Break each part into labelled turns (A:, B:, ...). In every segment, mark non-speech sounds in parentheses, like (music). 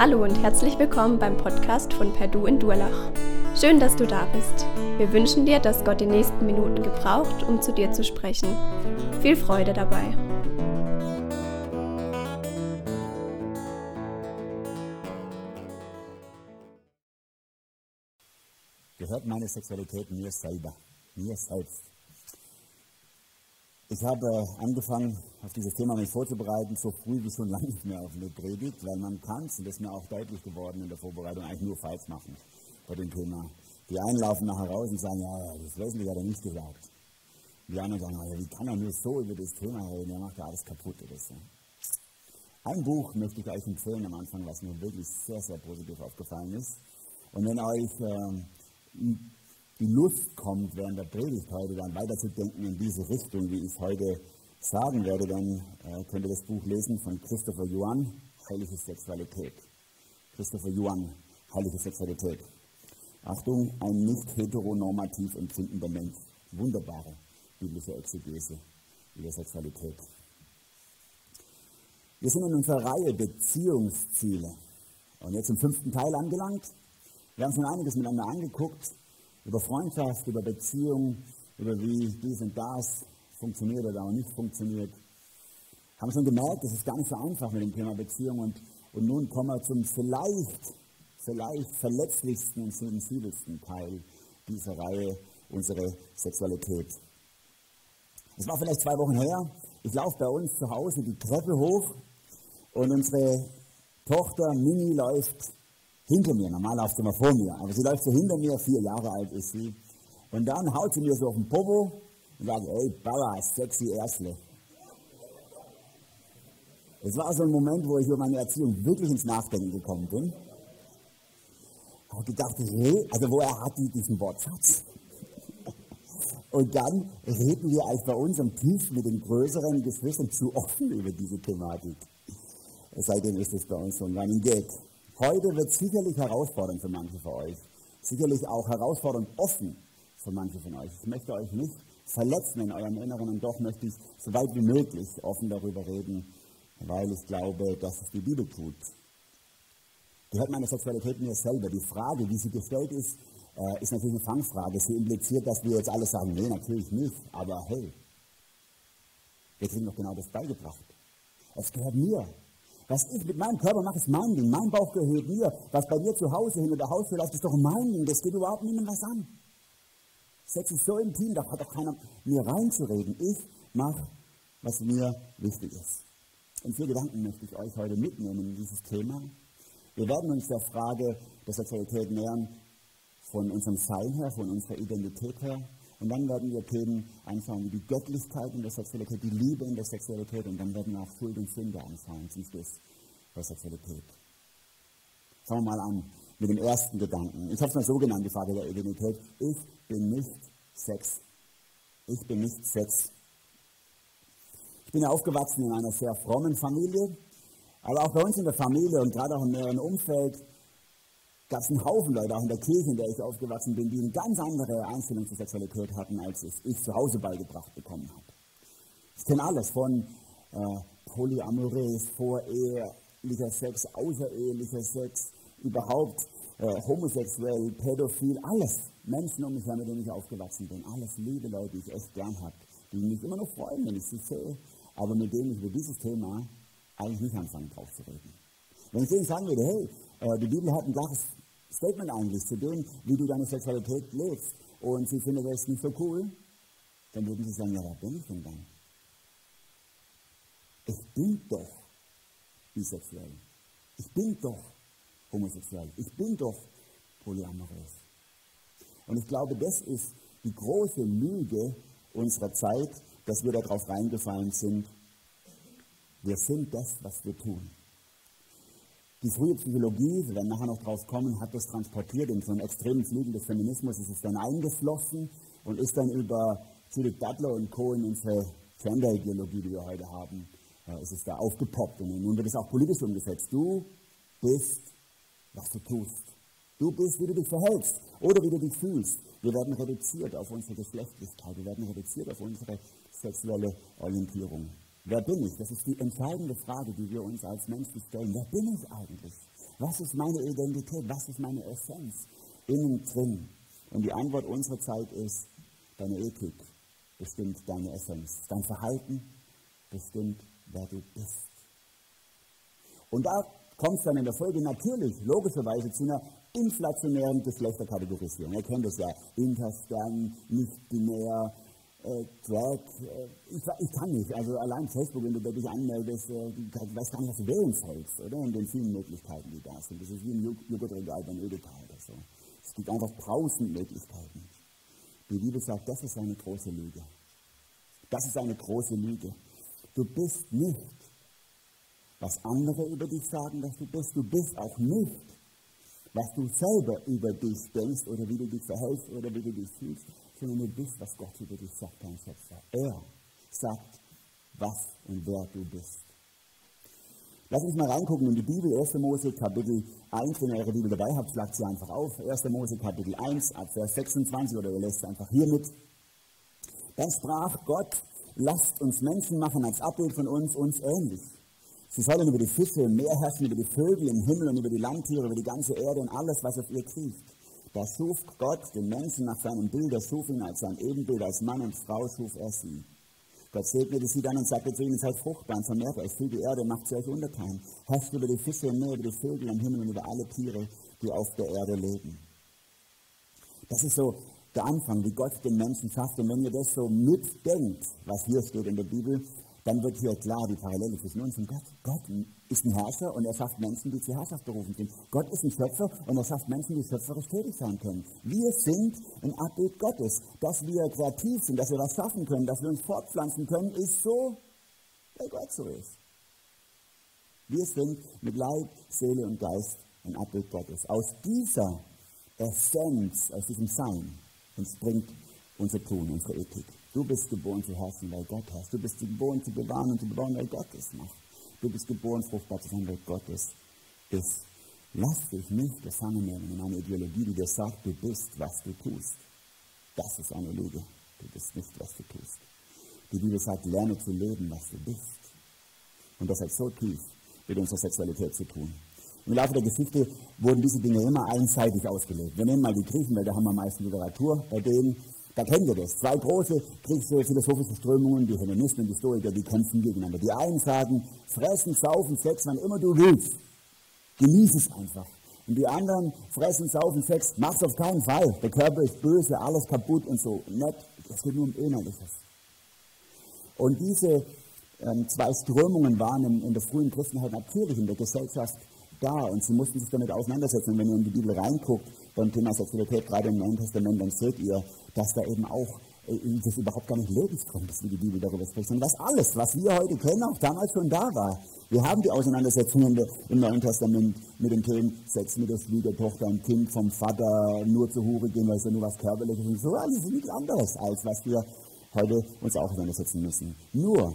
A: Hallo und herzlich willkommen beim Podcast von Perdu in Durlach. Schön, dass du da bist. Wir wünschen dir, dass Gott die nächsten Minuten gebraucht, um zu dir zu sprechen. Viel Freude dabei.
B: Gehört meine Sexualität mir selber, mir selbst. Ich habe angefangen, auf dieses Thema mich vorzubereiten, so früh wie schon (laughs) lange nicht mehr auf eine Predigt, weil man kann es, und das ist mir auch deutlich geworden in der Vorbereitung, eigentlich nur falsch machen bei dem Thema. Die einen laufen nachher raus und sagen, ja, das Wesentliche hat er nicht gesagt. Die anderen sagen, ja, wie kann er nur so über das Thema reden, er macht ja alles kaputt oder so. Ein Buch möchte ich euch empfehlen am Anfang, was mir wirklich sehr, sehr positiv aufgefallen ist. Und wenn euch äh, die Lust kommt, während der Predigt heute dann weiterzudenken in diese Richtung, wie ich es heute sagen werde, dann äh, könnt ihr das Buch lesen von Christopher Yuan, Heilige Sexualität. Christopher Yuan, Heilige Sexualität. Achtung, ein nicht heteronormativ empfindender Mensch. Wunderbare biblische Exegese über Sexualität. Wir sind in unserer Reihe Beziehungsziele und jetzt im fünften Teil angelangt. Wir haben schon einiges miteinander angeguckt über Freundschaft, über Beziehung, über wie dies und das funktioniert oder auch nicht funktioniert. Haben schon gemerkt, es ist gar nicht so einfach mit dem Thema Beziehung und, und nun kommen wir zum vielleicht, vielleicht verletzlichsten und sensibelsten Teil dieser Reihe, unsere Sexualität. Es war vielleicht zwei Wochen her. Ich laufe bei uns zu Hause die Treppe hoch und unsere Tochter Mini läuft hinter mir. Normal läuft sie immer vor mir, aber sie läuft so hinter mir, vier Jahre alt ist sie. Und dann haut sie mir so auf den Popo und sagt, ey, Baba, sexy Erstle. Es war so ein Moment, wo ich über meine Erziehung wirklich ins Nachdenken gekommen bin. Habe gedacht, hey, also woher hat die diesen Wortschatz? (laughs) Und dann reden wir als bei uns am Tisch mit den größeren Geschwistern zu offen über diese Thematik. Seitdem ist es bei uns so ein Running Gag. Heute wird sicherlich herausfordernd für manche von euch. Sicherlich auch herausfordernd offen für manche von euch. Ich möchte euch nicht verletzen in eurem Inneren und doch möchte ich so weit wie möglich offen darüber reden, weil ich glaube, dass es die Bibel tut. Gehört meine Sexualität mir selber? Die Frage, wie sie gestellt ist, äh, ist natürlich eine Fangfrage. Sie impliziert, dass wir jetzt alle sagen, nee, natürlich nicht, aber hey, wir kriegen doch genau das beigebracht. Es gehört mir. Was ich mit meinem Körper mache, ist mein Ding. Mein Bauch gehört mir. Was bei mir zu Hause hinter der Haustür läuft, ist doch mein Ding. Das geht überhaupt niemandem was an. Sex ist so intim, da hat doch keiner mir reinzureden. Ich mache, was mir wichtig ist. Und vier Gedanken möchte ich euch heute mitnehmen in dieses Thema. Wir werden uns der Frage der Sexualität nähern von unserem Sein her, von unserer Identität her. Und dann werden wir Themen anschauen wie die Göttlichkeit in der Sexualität, die Liebe in der Sexualität und dann werden wir auch Schuld und Sünde anschauen zum Schluss bei Sexualität. Fangen wir mal an mit dem ersten Gedanken. Ich habe es mal so genannt, die Frage der Identität. Ich bin nicht Sex. Ich bin nicht Sex. Ich bin ja aufgewachsen in einer sehr frommen Familie, aber auch bei uns in der Familie und gerade auch im näheren Umfeld gab es einen Haufen Leute, auch in der Kirche, in der ich aufgewachsen bin, die eine ganz andere Einstellung zur Sexualität hatten, als es ich zu Hause beigebracht bekommen habe. Ich kenne alles von äh, polyamorös, vorehelicher Sex, außerehelicher Sex, überhaupt äh, homosexuell, pädophil, alles. Menschen um mich her, mit denen ich aufgewachsen bin. Alles liebe Leute, die ich echt gern habe, die mich immer noch freuen, wenn ich sie sehe, aber mit denen ich über dieses Thema eigentlich nicht anfangen drauf zu reden. Wenn ich denen sagen würde, hey, äh, die Bibel hat ein klares Statement eigentlich zu dem, wie du deine Sexualität lebst. Und sie findet das nicht so cool, dann würden sie sagen, ja, wer bin ich denn dann? Ich bin doch bisexuell. Ich bin doch homosexuell. Ich bin doch polyamorös. Und ich glaube, das ist die große Lüge unserer Zeit, dass wir darauf reingefallen sind. Wir sind das, was wir tun. Die frühe Psychologie, wir werden nachher noch drauf kommen, hat das transportiert in so einen extremen Flügel des Feminismus, ist es dann eingeflossen und ist dann über Judith Butler und Co. in unsere Gender-Ideologie, die wir heute haben, äh, ist es da aufgepoppt. Und nun wird es auch politisch umgesetzt. Du bist, was du tust. Du bist, wie du dich verhältst oder wie du dich fühlst. Wir werden reduziert auf unsere Geschlechtlichkeit, wir werden reduziert auf unsere sexuelle Orientierung. Wer bin ich? Das ist die entscheidende Frage, die wir uns als Menschen stellen. Wer bin ich eigentlich? Was ist meine Identität? Was ist meine Essenz? Innen drin. Und die Antwort unserer Zeit ist, deine Ethik bestimmt deine Essenz. Dein Verhalten bestimmt, wer du bist. Und da kommt es dann in der Folge natürlich, logischerweise, zu einer inflationären Geschlechterkategorisierung. Ihr kennt das ja. Interstern, nicht binär, äh, Drag. Äh, ich, ich, kann nicht. Also allein Facebook, wenn du dich anmeldest, äh, du weißt gar nicht, was du wählen sollst, oder? In den vielen Möglichkeiten, die da sind. Das ist wie ein Joghurtregal beim Edeka oder so. Es gibt einfach tausend Möglichkeiten. Die Bibel sagt, das ist eine große Lüge. Das ist eine große Lüge. Du bist nicht, was andere über dich sagen, dass du bist. Du bist auch nicht, was du selber über dich denkst oder wie du dich verhältst oder wie du dich fühlst, sondern du bist, was Gott über dich sagt, dein Schöpfer. Er sagt, was und wer du bist. Lass uns mal reingucken in die Bibel, 1. Mose Kapitel 1, wenn ihr eure Bibel dabei habt, schlagt sie einfach auf. 1. Mose Kapitel 1, ab Vers 26 oder ihr lässt einfach hier mit. Dann sprach Gott, lasst uns Menschen machen als Abbild von uns, uns ähnlich. Sie sollen über die Fische im Meer herrschen, über die Vögel im Himmel und über die Landtiere, über die ganze Erde und alles, was auf ihr kriecht. Da schuf Gott den Menschen nach seinem Bild, er schuf ihn als sein Ebenbild, als Mann und Frau schuf er sie. Gott segnete sie dann und sagte zu ihnen, seid fruchtbar und vermehrt euch, füllt die Erde, macht sie euch untertan. Herrscht über die Fische im Meer, über die Vögel im Himmel und über alle Tiere, die auf der Erde leben. Das ist so der Anfang, wie Gott den Menschen schafft. Und wenn ihr das so mitdenkt, was hier steht in der Bibel, dann wird hier klar die Parallele zwischen uns und Gott. Gott ist ein Herrscher und er schafft Menschen, die zur Herrschaft berufen sind. Gott ist ein Schöpfer und er schafft Menschen, die schöpferisch tätig sein können. Wir sind ein Abbild Gottes. Dass wir kreativ sind, dass wir was schaffen können, dass wir uns fortpflanzen können, ist so, weil Gott so ist. Wir sind mit Leib, Seele und Geist ein Abbild Gottes. Aus dieser Essenz, aus diesem Sein entspringt unser Tun, unsere Ethik. Du bist geboren zu herrschen, weil Gott herrscht. Du bist geboren zu bewahren und zu bewahren, weil Gott es macht. Du bist geboren, fruchtbar zu sein, weil Gott es ist. Lass dich nicht gefangen nehmen in eine Ideologie, die dir sagt, du bist, was du tust. Das ist eine Lüge. Du bist nicht, was du tust. Die Bibel sagt, lerne zu leben, was du bist. Und das hat so tief mit unserer Sexualität zu tun. Im Laufe der Geschichte wurden diese Dinge immer einseitig ausgelegt. Wir nehmen mal die Griechen, weil da haben wir am meisten Literatur bei denen. Da kennen wir das. Zwei große philosophische Strömungen, die Hellenisten und die Stoiker, die kämpfen gegeneinander. Die einen sagen, fressen, saufen, Sex, wann immer du willst. Genieß es einfach. Und die anderen fressen, saufen, Sex, mach's auf keinen Fall. Der Körper ist böse, alles kaputt und so. Nett, es geht nur um Innerliches. Und diese ähm, zwei Strömungen waren in, in der frühen Christenheit natürlich in der Gesellschaft da und sie mussten sich damit auseinandersetzen. Und wenn ihr in die Bibel reinguckt, beim Thema Sexualität, gerade im Neuen Testament, dann seht ihr, dass da eben auch äh, das überhaupt gar nicht lebensfremd ist, wie die Bibel darüber spricht, sondern dass alles, was wir heute kennen, auch damals schon da war. Wir haben die Auseinandersetzungen im Neuen Testament mit den Themen Sex mit der Schwiegertochter, ein Kind vom Vater, nur zur Hure gehen, weil es ja nur was Körperliches ist. So alles ist nichts anderes, als was wir heute uns auch auseinandersetzen müssen. Nur,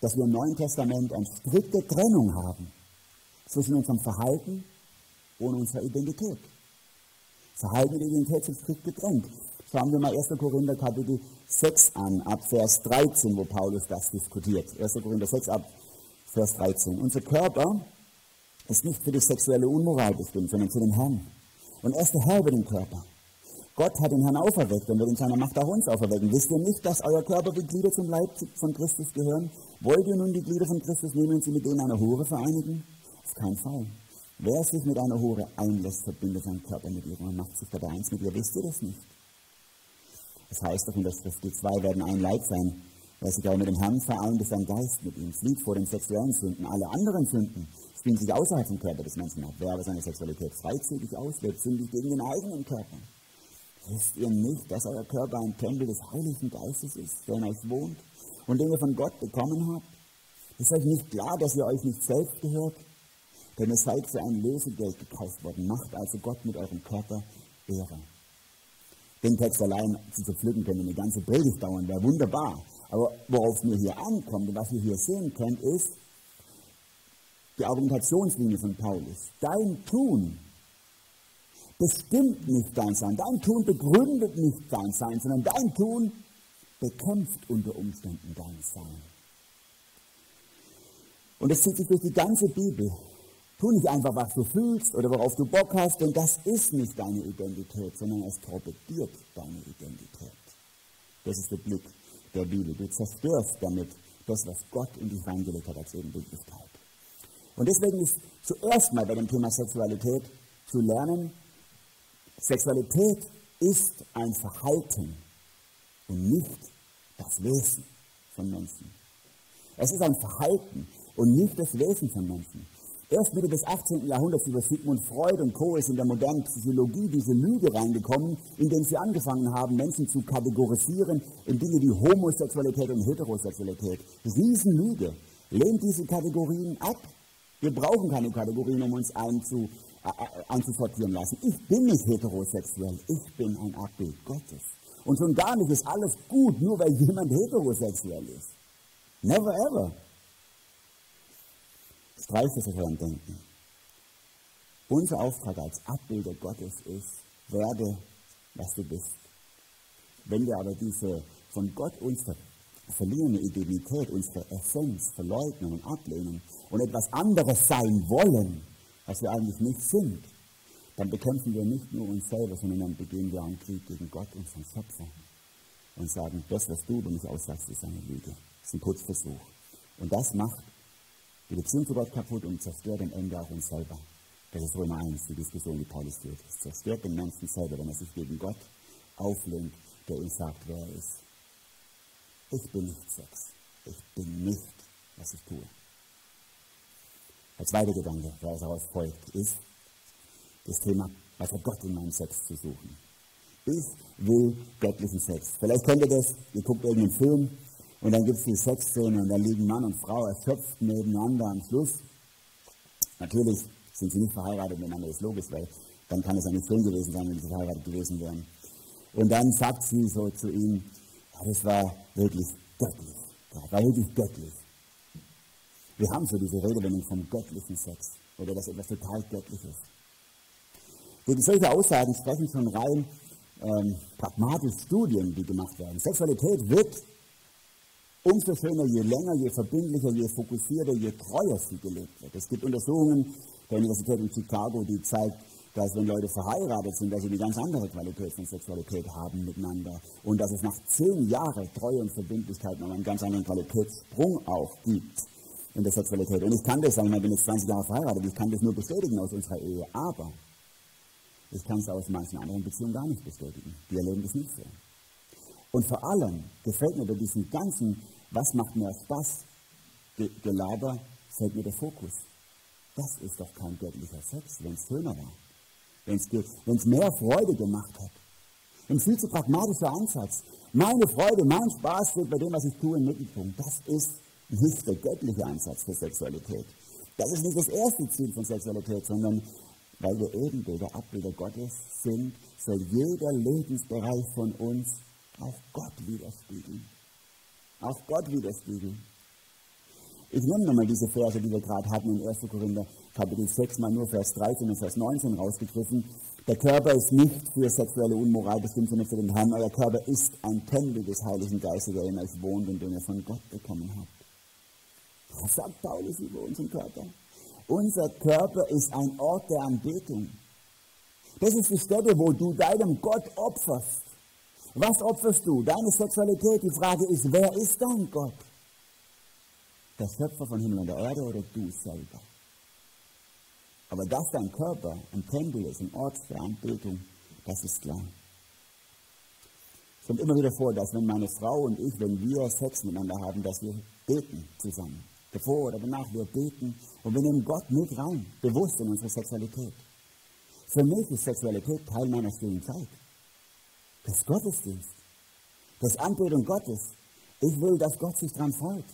B: dass wir im Neuen Testament eine strikte Trennung haben zwischen unserem Verhalten und unserer Identität. Verhalten Identität sind strikt getrennt. Schauen wir mal 1. Korinther Kapitel 6 an, ab Vers 13, wo Paulus das diskutiert. 1. Korinther 6 ab Vers 13. Unser Körper ist nicht für die sexuelle Unmoral bestimmt, sondern für den Herrn. Und er ist der Herr über den Körper. Gott hat den Herrn auferweckt und wird in seiner Macht auch uns auferwecken. Wisst ihr nicht, dass euer Körper wie Glieder zum Leib von Christus gehören? Wollt ihr nun die Glieder von Christus nehmen und sie mit denen einer Hure vereinigen? Auf keinen Fall. Wer sich mit einer Hure einlässt, verbindet seinen Körper mit ihr und macht sich dabei eins mit ihr. Wisst ihr das nicht? Das heißt doch in der Schrift, die zwei werden ein Leib sein. Wer sich aber mit dem Herrn vereint, ist ein Geist mit ihm. Flieht vor den sexuellen Sünden. Alle anderen Sünden spielen sich außerhalb vom Körper des Menschen ab. Wer aber seine Sexualität freizügig auslebt, sündigt gegen den eigenen Körper. Wisst ihr nicht, dass euer Körper ein Tempel des Heiligen Geistes ist, der in euch wohnt und den ihr von Gott bekommen habt? Ist euch nicht klar, dass ihr euch nicht selbst gehört? Denn ihr seid für ein Lösegeld gekauft worden. Macht also Gott mit eurem Körper Ehre. Den Text allein zu zerpflücken können, eine ganze Predigt dauern, wäre wunderbar. Aber worauf mir hier ankommt und was wir hier sehen können, ist die Argumentationslinie von Paulus. Dein Tun bestimmt nicht dein Sein. Dein Tun begründet nicht dein Sein, sondern dein Tun bekämpft unter Umständen dein Sein. Und es zieht sich durch die ganze Bibel Tu nicht einfach, was du fühlst oder worauf du Bock hast, denn das ist nicht deine Identität, sondern es torpediert deine Identität. Das ist der Blick der Bibel. Du zerstörst damit das, was Gott in dich reingelegt hat als Ebenbildlichkeit. Und deswegen ist zuerst mal bei dem Thema Sexualität zu lernen, Sexualität ist ein Verhalten und nicht das Wesen von Menschen. Es ist ein Verhalten und nicht das Wesen von Menschen. Erst Mitte des 18. Jahrhunderts über Sigmund Freud und Co. ist in der modernen Psychologie diese Lüge reingekommen, indem sie angefangen haben, Menschen zu kategorisieren in Dinge wie Homosexualität und Heterosexualität. Riesenlüge. Lehnt diese Kategorien ab. Wir brauchen keine Kategorien, um uns einzu, äh, einzusortieren lassen. Ich bin nicht heterosexuell, ich bin ein Abbild Gottes. Und schon gar nicht ist alles gut, nur weil jemand heterosexuell ist. Never ever. Streich das euch Denken. Unser Auftrag als Abbilder Gottes ist, werde, was du bist. Wenn wir aber diese von Gott uns verliehene Identität, unsere Essenz verleugnen und ablehnen und etwas anderes sein wollen, was wir eigentlich nicht sind, dann bekämpfen wir nicht nur uns selber, sondern dann beginnen wir einen Krieg gegen Gott, unseren Schöpfer, und sagen, das, was du über mich aussagst, ist eine Lüge, ist ein Putzversuch. Und das macht die Beziehung zu Gott kaputt und zerstört am Ende auch uns selber. Das ist Römer 1, die Diskussion, die Paulus führt. Es zerstört den Menschen selber, wenn er sich gegen Gott auflehnt, der ihm sagt, wer er ist. Ich bin nicht Sex. Ich bin nicht, was ich tue. Der zweite Gedanke, der daraus folgt, ist das Thema, was hat Gott in meinem Sex zu suchen? Ich will göttlichen Sex. Vielleicht kennt ihr das, ihr guckt irgendeinen Film und dann gibt es die Sexszene und da liegen Mann und Frau erschöpft nebeneinander am Schluss. Natürlich sind sie nicht verheiratet miteinander, ist logisch, weil dann kann es ja nicht schön gewesen sein, wenn sie verheiratet gewesen wären. Und dann sagt sie so zu ihm, ja, das war wirklich göttlich. Das war wirklich göttlich. Wir haben so diese Redewendung vom göttlichen Sex oder dass etwas total göttlich ist. Gegen solche Aussagen sprechen schon rein ähm, pragmatische Studien, die gemacht werden. Sexualität wird umso schöner, je länger, je verbindlicher, je fokussierter, je treuer sie gelebt wird. Es gibt Untersuchungen der Universität in Chicago, die zeigen, dass wenn Leute verheiratet sind, dass sie eine ganz andere Qualität von Sexualität haben miteinander und dass es nach zehn Jahren Treue und Verbindlichkeit noch einen ganz anderen Qualitätssprung auch gibt in der Sexualität. Und ich kann das sagen, ich bin jetzt 20 Jahre verheiratet, ich kann das nur bestätigen aus unserer Ehe, aber ich kann es aus manchen anderen Beziehungen gar nicht bestätigen. Die erleben das nicht so. Und vor allem gefällt mir bei diesem ganzen, was macht mir Spaß, Gelaber, fällt mir der Fokus. Das ist doch kein göttlicher Sex, wenn es schöner war. Wenn es mehr Freude gemacht hat. Ein viel zu pragmatischer Ansatz. Meine Freude, mein Spaß steht bei dem, was ich tue, im Mittelpunkt. Das ist nicht der göttliche Ansatz für Sexualität. Das ist nicht das erste Ziel von Sexualität, sondern weil wir Ebenbilder, Abbilder Gottes sind, soll jeder Lebensbereich von uns auch Gott widerspiegeln. Auch Gott widerspiegeln. Ich nehme nochmal diese Verse, die wir gerade hatten in 1. Korinther Kapitel 6, mal nur Vers 13 und Vers 19 rausgegriffen. Der Körper ist nicht für sexuelle Unmoral bestimmt, sondern für den Herrn. Euer Körper ist ein Tempel des Heiligen Geistes, der in euch wohnt und den ihr von Gott bekommen habt. Was sagt Paulus über unseren Körper? Unser Körper ist ein Ort der Anbetung. Das ist die Stätte, wo du deinem Gott opferst. Was opferst du? Deine Sexualität. Die Frage ist, wer ist dein Gott? Der Schöpfer von Himmel und der Erde oder du selber? Aber dass dein Körper ein Tempel ist, ein Ort der Anbetung, das ist klar. Es kommt immer wieder vor, dass wenn meine Frau und ich, wenn wir Sex miteinander haben, dass wir beten zusammen. Davor oder danach, wir beten und wir nehmen Gott mit rein, bewusst in unsere Sexualität. Für mich ist Sexualität Teil meiner stillen Zeit. Das Gottesdienst. Das Anbetung Gottes. Ich will, dass Gott sich daran freut.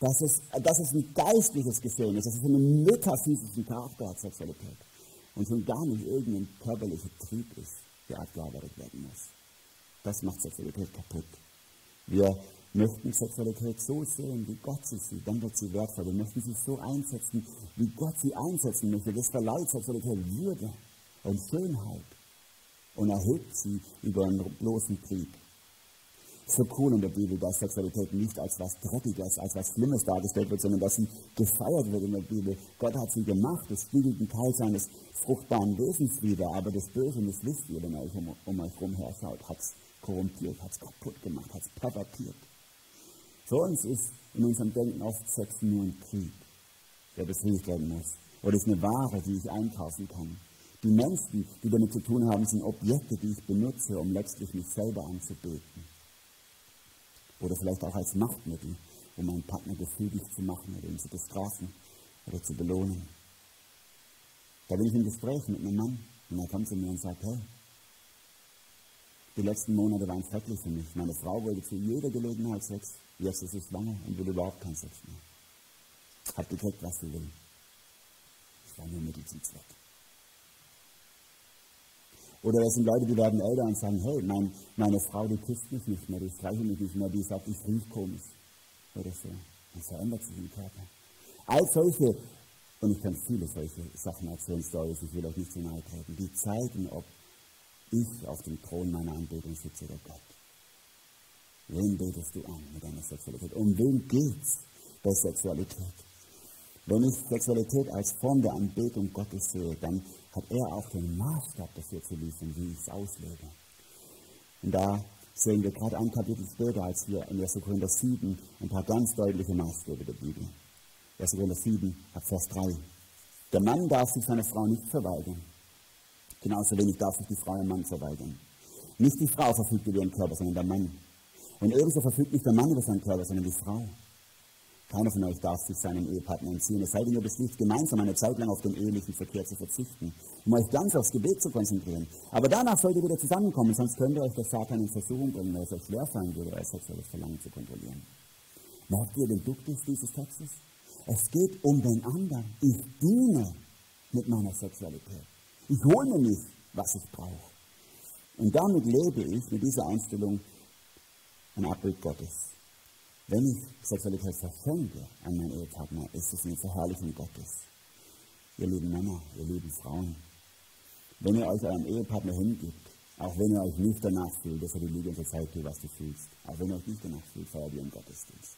B: Dass es, dass es ein geistliches Geschehen ist, dass es einen metaphysischen Charakter hat, Sexualität. Und schon gar nicht irgendein körperlicher Trieb ist, der abgearbeitet werden muss. Das macht Sexualität kaputt. Wir möchten Sexualität so sehen, wie Gott sie sieht, dann wird sie wertvoll. Wir möchten sie so einsetzen, wie Gott sie einsetzen möchte. Das verleiht Sexualität Würde und Schönheit und erhebt sie über einen bloßen Trieb. so cool in der Bibel, dass Sexualität nicht als was Dreckiges, als was Schlimmes dargestellt wird, sondern dass sie gefeiert wird in der Bibel. Gott hat sie gemacht, es spiegelt einen Teil seines fruchtbaren Wesens wider, aber das Böse, das wisst ihr, wenn ihr euch um, um euch rum herschaut, hat es korrumpiert, hat es kaputt gemacht, hat es pervertiert. Für uns ist in unserem Denken oft Sex nur ein Krieg, der befriedigt werden muss. Oder ist eine Ware, die ich einkaufen kann. Die Menschen, die damit zu tun haben, sind Objekte, die ich benutze, um letztlich mich selber anzubeten. Oder vielleicht auch als Machtmittel, um meinen Partner gefügig zu machen oder ihn zu bestrafen oder zu belohnen. Da bin ich im Gespräch mit einem Mann und er kommt zu mir und sagt, hey, die letzten Monate waren schrecklich für mich. Meine Frau wollte zu jeder Gelegenheit Sex. Jetzt ist sie schwanger und will überhaupt keinen Sex mehr. Hat gekriegt, was sie will. Ich war nur Mittel zum Zweck. Oder es sind Leute, die werden älter und sagen, hey, mein, meine Frau, die küsst mich nicht mehr, die streichelt mich nicht mehr, die sagt, ich rieche komisch. Oder so. Dann verändert sich im Körper. All solche, und ich kann viele solche Sachen erzählen, Stories, ich will euch nicht zu nahe treten, die zeigen, ob ich auf dem Thron meiner Anbetung sitze oder Gott. Wen betest du an mit deiner Sexualität? Um wen geht's bei Sexualität? Wenn ich Sexualität als Form der Anbetung Gottes sehe, dann hat er auch den Maßstab dafür zu liefern, wie ich es auslege. Und da sehen wir gerade ein Kapitel später, als wir in 1. Korinther 7 ein paar ganz deutliche Maßstäbe der Bibel. 1. Korinther 7, Vers 3. Der Mann darf sich seine Frau nicht verweigern. Genauso wenig darf sich die Frau ihrem Mann verweigern. Nicht die Frau verfügt über ihren Körper, sondern der Mann. Und ebenso verfügt nicht der Mann über seinen Körper, sondern die Frau. Keiner von euch darf sich seinem Ehepartner entziehen. Es sei denn, ihr beschließt gemeinsam eine Zeit lang auf den ehelichen Verkehr zu verzichten, um euch ganz aufs Gebet zu konzentrieren. Aber danach sollt ihr wieder zusammenkommen, sonst könnte euch der Satan in Versuchung bringen, weil es euch schwerfallen würde, euer sexuelles Verlangen zu kontrollieren. Merkt ihr den Duktus dieses Textes? Es geht um den anderen. Ich diene mit meiner Sexualität. Ich hole mir nicht, was ich brauche. Und damit lebe ich mit dieser Einstellung ein Abbild Gottes. Wenn ich Sexualität verschenke an meinen Ehepartner, ist es eine Verherrlichung Gottes. Ihr lieben Männer, ihr lieben Frauen, wenn ihr euch eurem Ehepartner hingibt, auch wenn ihr euch nicht danach fühlt, dass er die Lüge unserer Zeit tut, was du fühlst, auch wenn ihr euch nicht danach fühlt, feiert ihr im Gottesdienst.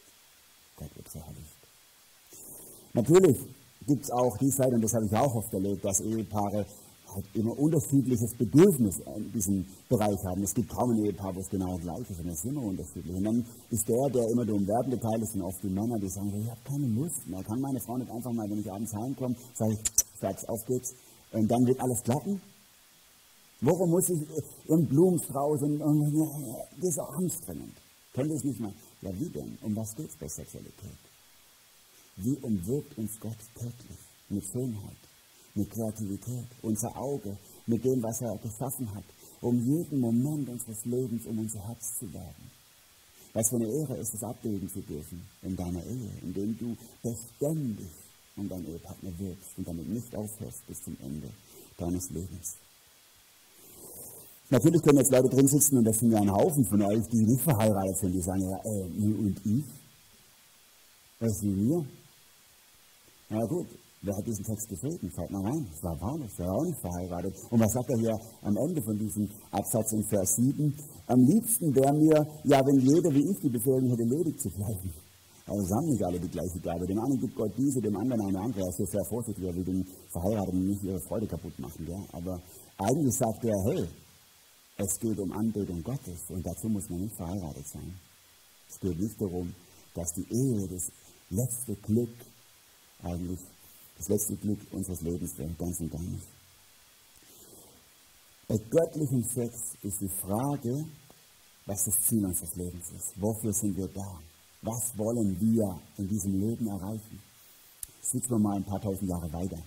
B: Gott wird verherrlicht. Natürlich gibt es auch die Seite, und das habe ich auch oft erlebt, dass Ehepaare halt immer unterschiedliches Bedürfnis in diesem Bereich haben. Es gibt kaum ein Ehepaar, wo es genau gleich ist, sondern es ist immer unterschiedlich. Und dann ist der, der immer der umwerbende Teil ist, sind oft die Männer, die sagen, ich habe keine Lust mehr. Kann meine Frau nicht einfach mal, wenn ich abends heimkomme, sage ich, sag's, auf geht's. Und dann wird alles klappen. Warum muss ich im Blumenstrauß und, und das ist auch anstrengend. Könnt ihr es nicht mal? Ja, wie denn? Um was geht es bei Sexualität? Wie umwirkt uns Gott täglich mit Schönheit? Mit Kreativität, unser Auge, mit dem, was er geschaffen hat, um jeden Moment unseres Lebens um unser Herz zu werden. Was für eine Ehre ist es, abbilden zu dürfen in deiner Ehe, indem du beständig um deinen Ehepartner wirkst und damit nicht aufhörst bis zum Ende deines Lebens. Natürlich können jetzt Leute drin sitzen, und das sind ja ein Haufen von euch, die nicht verheiratet sind, die sagen, ja, äh, und ich? Was mit mir? Na gut, Wer hat diesen Text geschrieben? Schaut mal rein. Das war Paulus, der war auch nicht verheiratet. Und was sagt er hier am Ende von diesem Absatz in Vers 7? Am liebsten wäre mir, ja, wenn jeder wie ich die Befehlung hätte, ledig zu bleiben. Aber es haben nicht alle die gleiche Gabe. Dem einen gibt Gott diese, dem anderen eine andere. Er ist hier sehr vorsichtig, er will den Verheirateten nicht ihre Freude kaputt machen. Ja? Aber eigentlich sagt er, hey, es geht um Anbetung Gottes und dazu muss man nicht verheiratet sein. Es geht nicht darum, dass die Ehe das letzte Glück eigentlich das letzte Glück unseres Lebens wäre, ganz und gar nicht. Bei göttlichem Sex ist die Frage, was das Ziel unseres Lebens ist. Wofür sind wir da? Was wollen wir in diesem Leben erreichen? Sitzen wir mal ein paar tausend Jahre weiter.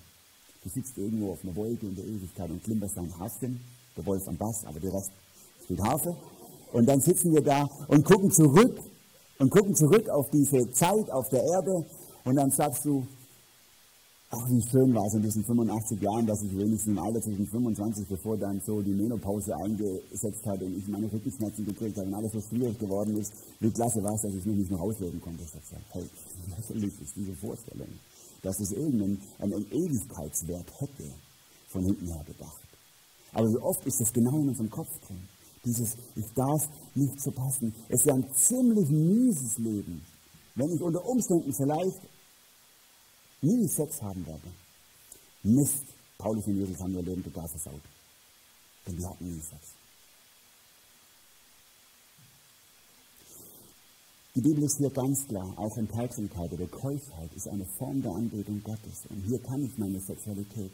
B: Du sitzt irgendwo auf einer Wolke in der Ewigkeit und klimperst dein Harfchen, der Wolf am Bass, aber der Rest spielt Harfe. Und dann sitzen wir da und gucken zurück und gucken zurück auf diese Zeit auf der Erde und dann sagst du, Ach, wie schön war es in diesen 85 Jahren, dass ich wenigstens im Alter zwischen 25, bevor dann so die Menopause eingesetzt hat und ich meine Rückenschmerzen gekriegt habe und alles so schwierig geworden ist, wie klasse war es, dass ich mich nicht mehr ausleben konnte. Ich habe hey, (laughs) lächerlich ist diese Vorstellung, dass es irgendeinen einen Ewigkeitswert hätte, von hinten her gedacht. Aber wie oft ist das genau in unserem Kopf drin. Dieses, ich darf nicht so passen. Es ist ein ziemlich mieses Leben, wenn ich unter Umständen vielleicht nie Sex haben werde. Mist, Paulus und Jesus haben ihr Leben total versaut. Denn die hatten nie Sex. Die Bibel ist hier ganz klar, auch Enthaltsamkeit oder Keuschheit ist eine Form der Anbetung Gottes. Und hier kann ich meine Sexualität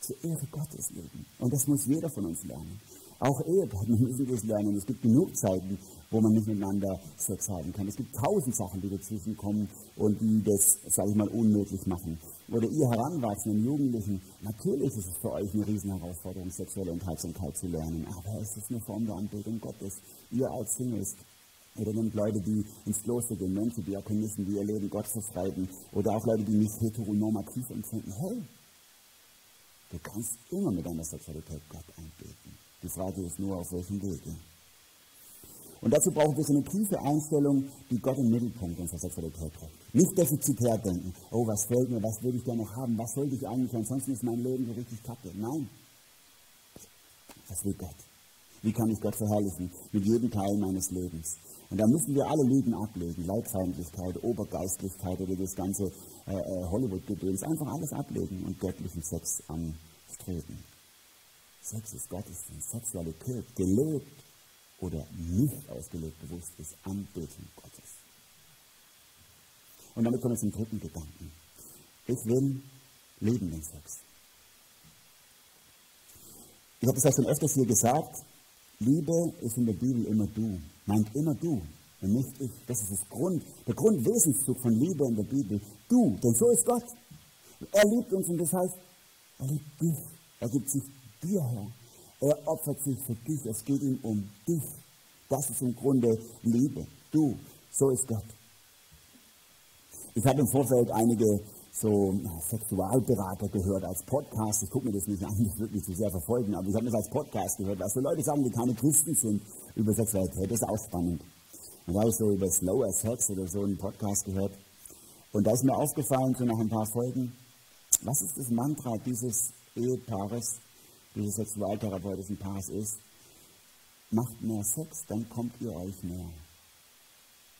B: zur Ehre Gottes leben. Und das muss jeder von uns lernen. Auch Ehepartner müssen das lernen. Es gibt genug Zeiten, wo man nicht miteinander Sex haben kann. Es gibt tausend Sachen, die dazwischen kommen und die das, sage ich mal, unmöglich machen. Oder ihr heranwachsenden Jugendlichen, natürlich ist es für euch eine Riesenherausforderung, sexuelle Enthaltsamkeit zu lernen. Aber es ist eine Form der Anbetung Gottes. Ihr als Singles oder nimmt Leute, die ins Kloster gehen, Mönche, Diakonisten, die ihr Leben Gott verfreiten. Oder auch Leute, die nicht heteronormativ empfinden. Hey, du kannst immer mit deiner Sexualität Gott anbeten. Die Frage ist nur, auf welchem Wege. Und dazu brauchen wir so eine tiefe Einstellung, die Gott im Mittelpunkt unserer Sexualität hat. Nicht defizitär denken, oh, was fehlt mir, was würde ich gerne noch haben, was sollte ich eigentlich, ansonsten ist mein Leben so richtig kacke. Nein. Was will Gott? Wie kann ich Gott verherrlichen? Mit jedem Teil meines Lebens. Und da müssen wir alle Lügen ablegen, Leibfeindlichkeit, Obergeistlichkeit oder das ganze äh, äh, Hollywood-Gedöns, einfach alles ablegen und göttlichen Sex anstreben. Sex ist Gottesdienst, Sexualität, gelebt oder nicht ausgelebt bewusst ist Anbetung Gottes. Und damit kommen wir zum dritten Gedanken. Ich will leben den Sex. Ich habe das ja schon öfters hier gesagt, Liebe ist in der Bibel immer du, meint immer du und nicht ich. Das ist das Grund, der Grundwesenszug von Liebe in der Bibel. Du, denn so ist Gott. Er liebt uns und das heißt, er liebt dich. Er gibt sich dir her. Er opfert sich für dich. Es geht ihm um dich. Das ist im Grunde Liebe. Du, so ist Gott. Ich habe im Vorfeld einige so Sexualberater gehört als Podcast. Ich gucke mir das nicht an, das wirklich zu sehr verfolgen, aber ich habe das als Podcast gehört, was so Leute sagen, die keine Christen sind über Sexualität. Das ist auch spannend. Und da habe ich so über Slower Sex oder so einen Podcast gehört. Und da ist mir aufgefallen, so nach ein paar Folgen, was ist das Mantra dieses Ehepaares, dieses sexualtherapeutischen Paares ist? Macht mehr Sex, dann kommt ihr euch mehr.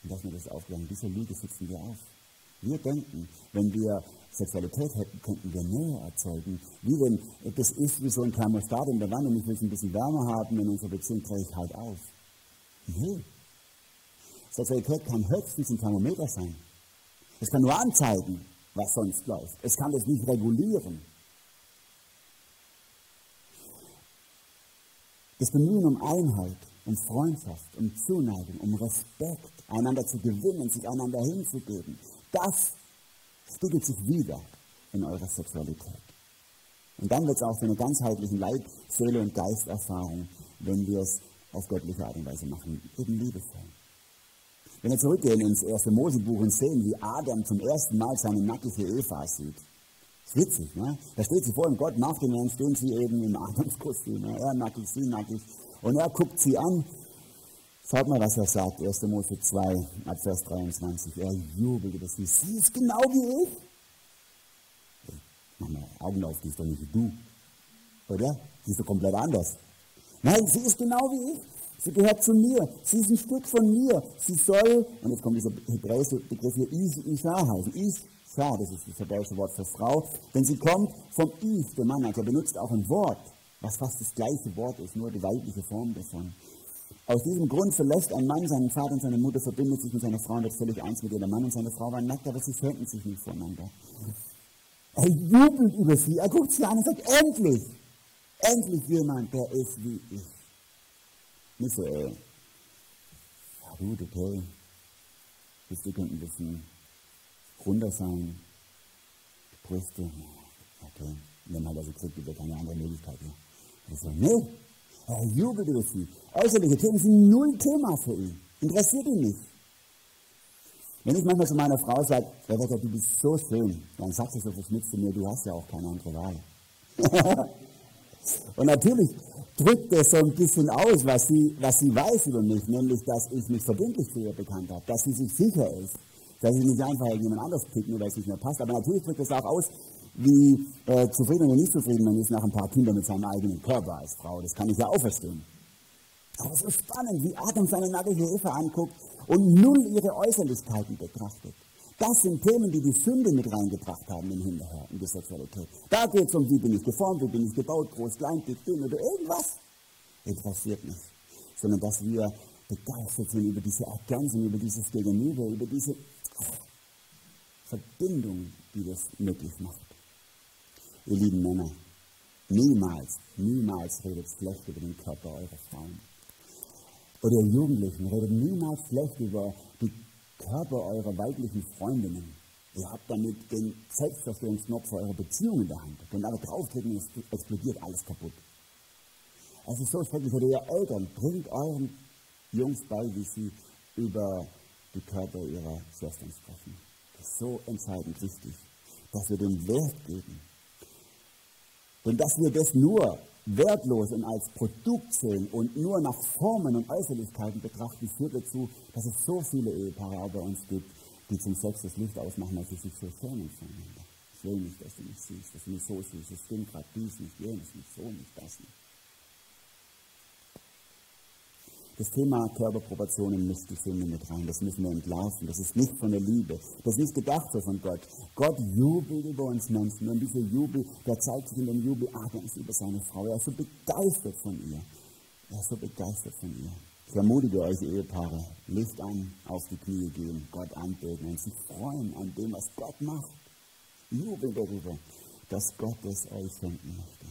B: Und da ist mir das aufgegangen. Diese Lüge sitzen wir auf. Wir denken, wenn wir Sexualität hätten, könnten wir Nähe erzeugen. Wie wenn das ist wie so ein Thermostat in der Wanne und ich will es ein bisschen wärmer haben, in unserer Beziehung drehe ich halt auf. Nee. Sexualität kann höchstens ein Thermometer sein. Es kann nur anzeigen, was sonst läuft. Es kann das nicht regulieren. Das Bemühen um Einheit, um Freundschaft, um Zuneigung, um Respekt, einander zu gewinnen, sich einander hinzugeben, das spiegelt sich wieder in eurer Sexualität. Und dann wird es auch für eine ganzheitliche Leib, Seele und Geisterfahrung, wenn wir es auf göttliche Art und Weise machen, eben liebevoll. Wenn wir zurückgehen ins erste Mosebuch und sehen, wie Adam zum ersten Mal seine nackige Eva sieht, witzig, ne? Da steht sie vor dem Gott, nach dem Herrn stehen sie eben im Adamskostüm, ne? er nackig, sie nackig, und er guckt sie an Schaut mal, was er sagt, 1. Mose 2, ab Vers 23. Er jubelt über sie. Sie ist genau wie ich. Mach mal Augen auf, die ist doch nicht wie du. Oder? Sie ist doch komplett anders. Nein, sie ist genau wie ich. Sie gehört zu mir. Sie ist ein Stück von mir. Sie soll, und jetzt kommt dieser hebräische Begriff hier, Isha heißen. Isha, das ist das hebräische Wort für Frau. Denn sie kommt vom Is, der Mann. Also er benutzt auch ein Wort, was fast das gleiche Wort ist, nur die weibliche Form davon. Aus diesem Grund verlässt ein Mann seinen Vater und seine Mutter, verbindet sich mit seiner Frau und wird völlig eins mit ihr. Der Mann und seine Frau waren nackt, aber sie trennten sich nicht voneinander. Er jubelt über sie, er guckt sie an und sagt, endlich, endlich jemand, der ist wie ich. Nicht so, ey, ja gut, okay, das könnte ein bisschen runter sein, die Brüste, okay, man das so kriegt, gibt es keine andere Möglichkeit mehr. Also, nee, er jubelt über sie. Äußerliche Themen sind null Thema für ihn. Interessiert ihn nicht. Wenn ich manchmal zu meiner Frau sage, Rebecca, du bist so schön, dann sagt sie so verschmitzt zu mir, du hast ja auch keine andere Wahl. (laughs) Und natürlich drückt er so ein bisschen aus, was sie, was sie weiß über mich, nämlich, dass ich mich verbindlich zu ihr bekannt habe, dass sie sich sicher ist, dass ich nicht einfach irgendjemand anders picken, nur weil es nicht mehr passt. Aber natürlich drückt es auch aus, wie äh, zufrieden oder nicht zufrieden man ist nach ein paar Kindern mit seinem eigenen Körper als Frau. Das kann ich ja auch verstehen. Aber so spannend, wie Adam seine nackige Eva anguckt und null ihre Äußerlichkeiten betrachtet. Das sind Themen, die die Sünde mit reingebracht haben im Hinterher, in die Sexualität. Da geht es um, wie bin ich geformt, wie bin ich gebaut, groß, klein, dick, dünn oder irgendwas. Interessiert mich. Sondern dass wir begeistert sind über diese Ergänzung, über dieses Gegenüber, über diese Verbindung, die das möglich macht. Ihr lieben Männer, niemals, niemals redet schlecht über den Körper eurer Frauen. Oder ihr Jugendlichen, redet niemals schlecht über die Körper eurer weiblichen Freundinnen. Ihr habt damit den Selbstzerstörungsknopf für eure Beziehung in der Hand. Könnt alle drauftreten explodiert alles kaputt. Es ist so schrecklich, oder ihr Eltern, bringt euren Jungs bei, wie sie über die Körper ihrer Schwestern sprechen. Das ist so entscheidend wichtig, dass wir den Wert geben. Denn dass wir das nur wertlos und als Produkt sehen und nur nach Formen und Äußerlichkeiten betrachten, führt dazu, dass es so viele Ehepaare bei uns gibt, die zum Sex das Licht ausmachen, weil sie sich so schämen voneinander. Ich will nicht, dass du mich siehst, dass du mich so siehst, es stimmt gerade dies nicht, jenes nicht, so nicht, das nicht. Das Thema Körperproportionen mischt die Sünde mit rein. Das müssen wir entlarven. Das ist nicht von der Liebe. Das ist nicht gedacht so von Gott. Gott jubelt über uns Menschen. Und dieser Jubel, der zeigt sich in dem Jubel Adams über seine Frau. Er ist so begeistert von ihr. Er ist so begeistert von ihr. Ich ermutige euch, Ehepaare, Licht an, auf die Knie gehen, Gott anbeten und sich freuen an dem, was Gott macht. Jubeln darüber, dass Gott es euch schenken möchte.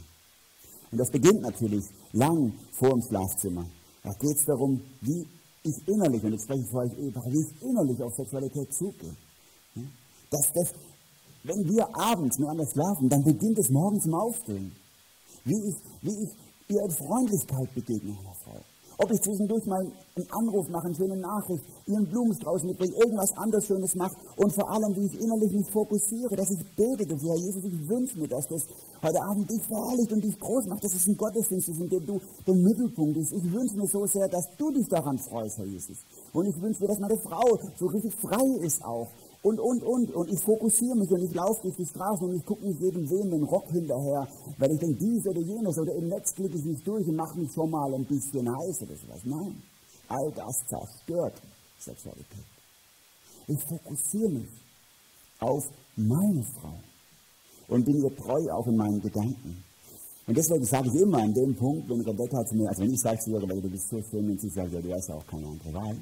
B: Und das beginnt natürlich lang vor dem Schlafzimmer. Da geht es darum, wie ich innerlich, und jetzt spreche ich für euch Ehepaare, wie ich innerlich auf Sexualität zugehe. Dass das, wenn wir abends miteinander schlafen, dann beginnt es morgens im Aufstehen. Wie ich, wie ich ihr in Freundlichkeit begegne einer Frau. Ob ich zwischendurch mal einen Anruf mache, eine schöne Nachricht, ihren Blumenstrauß mitbringe, irgendwas anderes Schönes mache und vor allem, wie ich innerlich mich fokussiere, dass ich bete für Jesus, ich wünsche mir, dass das heute Abend dich verherrlicht und dich groß macht, dass es ein Gottesdienst ist, in dem du der Mittelpunkt bist. Ich wünsche mir so sehr, dass du dich daran freust, Herr Jesus. Und ich wünsche mir, dass meine Frau so richtig frei ist auch und, und, und. Und ich fokussiere mich und ich laufe durch die Straßen und ich gucke nicht jedem Sehen den Rock hinterher, weil ich denke, dies oder jenes oder im Netz klicke ich nicht durch und mache mich schon mal ein bisschen heiß oder sowas. Nein, all das zerstört Sexualität. Ich fokussiere mich auf meine Frau und bin ihr treu auch in meinen Gedanken. Und deswegen sage ich immer an dem Punkt, wenn Rebecca zu mir, also wenn ich sage zu ihr, Rebecca, du bist so schön und sie sagt, ja, du hast ja auch keine andere Wahl,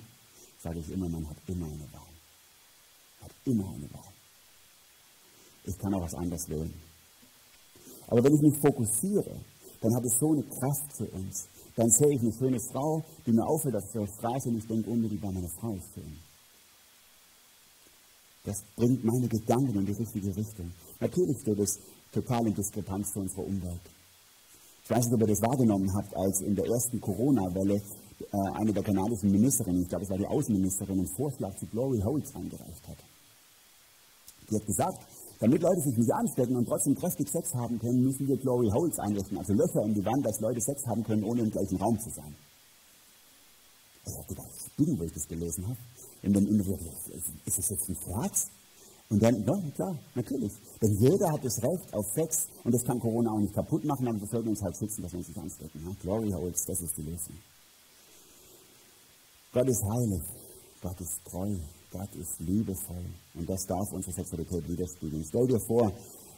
B: sage ich immer, man hat immer eine Wahl immer eine Wahl. Ich kann auch was anderes wählen. Aber wenn ich mich fokussiere, dann hat es so eine Kraft für uns. Dann sehe ich eine schöne Frau, die mir auffällt auf der Straße und ich denke unmittelbar, meine Frau ist schön. Das bringt meine Gedanken in die richtige Richtung. Natürlich steht es total in Diskrepanz zu unserer Umwelt. Ich weiß nicht, ob ihr das wahrgenommen habt, als in der ersten Corona-Welle äh, eine der kanadischen Ministerinnen, ich glaube, es war die Außenministerin, einen Vorschlag zu Glory Holes eingereicht hat. Die hat gesagt, damit Leute sich nicht anstecken und trotzdem kräftig Sex haben können, müssen wir Glory Holes einrichten, also Löcher in die Wand, dass Leute Sex haben können, ohne im gleichen Raum zu sein. Ich habe gedacht, ich wo ich das gelesen habe. In dem Interview, ist das jetzt ein Scherz? Und dann, ja, klar, natürlich. Denn jeder hat das Recht auf Sex und das kann Corona auch nicht kaputt machen, aber wir sollten uns halt schützen, dass wir uns nicht anstecken. Ja? Glory Holes, das ist die Lösung. Gott ist heilig, Gott ist treu, Gott ist liebevoll und das darf unsere Sexualität widerspiegeln. Stell dir vor,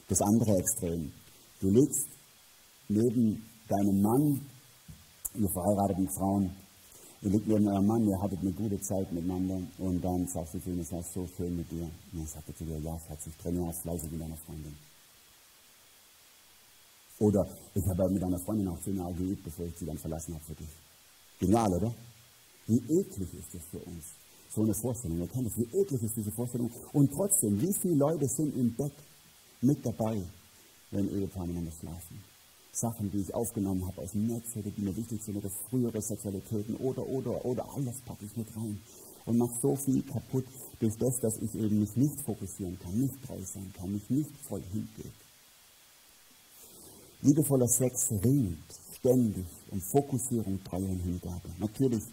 B: das andere Extrem. Du liegst neben deinem Mann, ihr verheirateten Frauen, ihr liegt neben eurem Mann, ihr hattet eine gute Zeit miteinander und dann sagst du zu ihm, es war so schön mit dir. Und dann sagt er zu dir, ja, Schatz, ich trenne aus fleißig mit deiner Freundin. Oder ich habe mit deiner Freundin auch zehn Jahre geübt, bevor ich sie dann verlassen habe für dich. Genial, oder? Wie eklig ist das für uns? So eine Vorstellung. Ihr kennt es, wie eklig ist diese Vorstellung. Und trotzdem, wie viele Leute sind im Bett mit dabei, wenn Ehepaare miteinander schlafen? Sachen, die ich aufgenommen habe aus dem Netz die mir wichtig sind oder frühere Sexualitäten oder, oder, oder alles packe ich mit rein. Und mache so viel kaputt durch das, dass ich eben mich nicht fokussieren kann, nicht treu sein kann, mich nicht voll hingebe. Liebevoller Sex ringt ständig um Fokussierung, Treue und Hingabe. Natürlich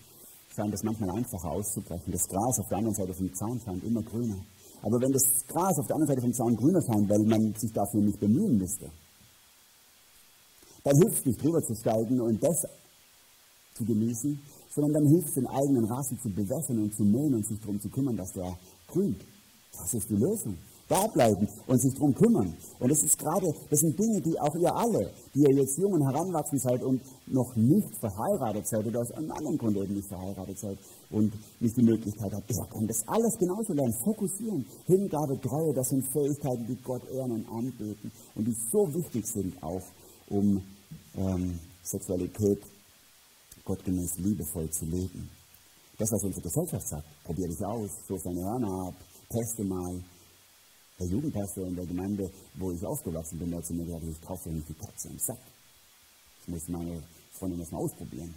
B: scheint es manchmal einfacher auszubrechen. Das Gras auf der anderen Seite vom Zaun scheint immer grüner. Aber wenn das Gras auf der anderen Seite vom Zaun grüner scheint, weil man sich dafür nicht bemühen müsste, dann hilft es nicht drüber zu steigen und das zu genießen, sondern dann hilft den eigenen Rasen zu bewässern und zu mähen und sich darum zu kümmern, dass der grünt. Das ist die Lösung da bleiben und sich darum kümmern. Und das ist gerade, das sind Dinge, die auch ihr alle, die ihr jetzt jung und heranwachsen seid und noch nicht verheiratet seid oder aus einem anderen Grund eben nicht verheiratet seid und nicht die Möglichkeit habt, ihr könnt das alles genauso lernen. Fokussieren, Hingabe, Treue, das sind Fähigkeiten, die Gott ehren und anbeten und die so wichtig sind auch, um ähm, Sexualität gottgemäß liebevoll zu leben. Das, was unsere Gesellschaft sagt, probier dich aus, so seine Hörner ab, teste mal, der Jugendpastor in der Gemeinde, wo ich aufgewachsen bin, der zu mir gesagt, ich kaufe nicht die Katze im Sack. Ich muss meine Freundin erstmal ausprobieren,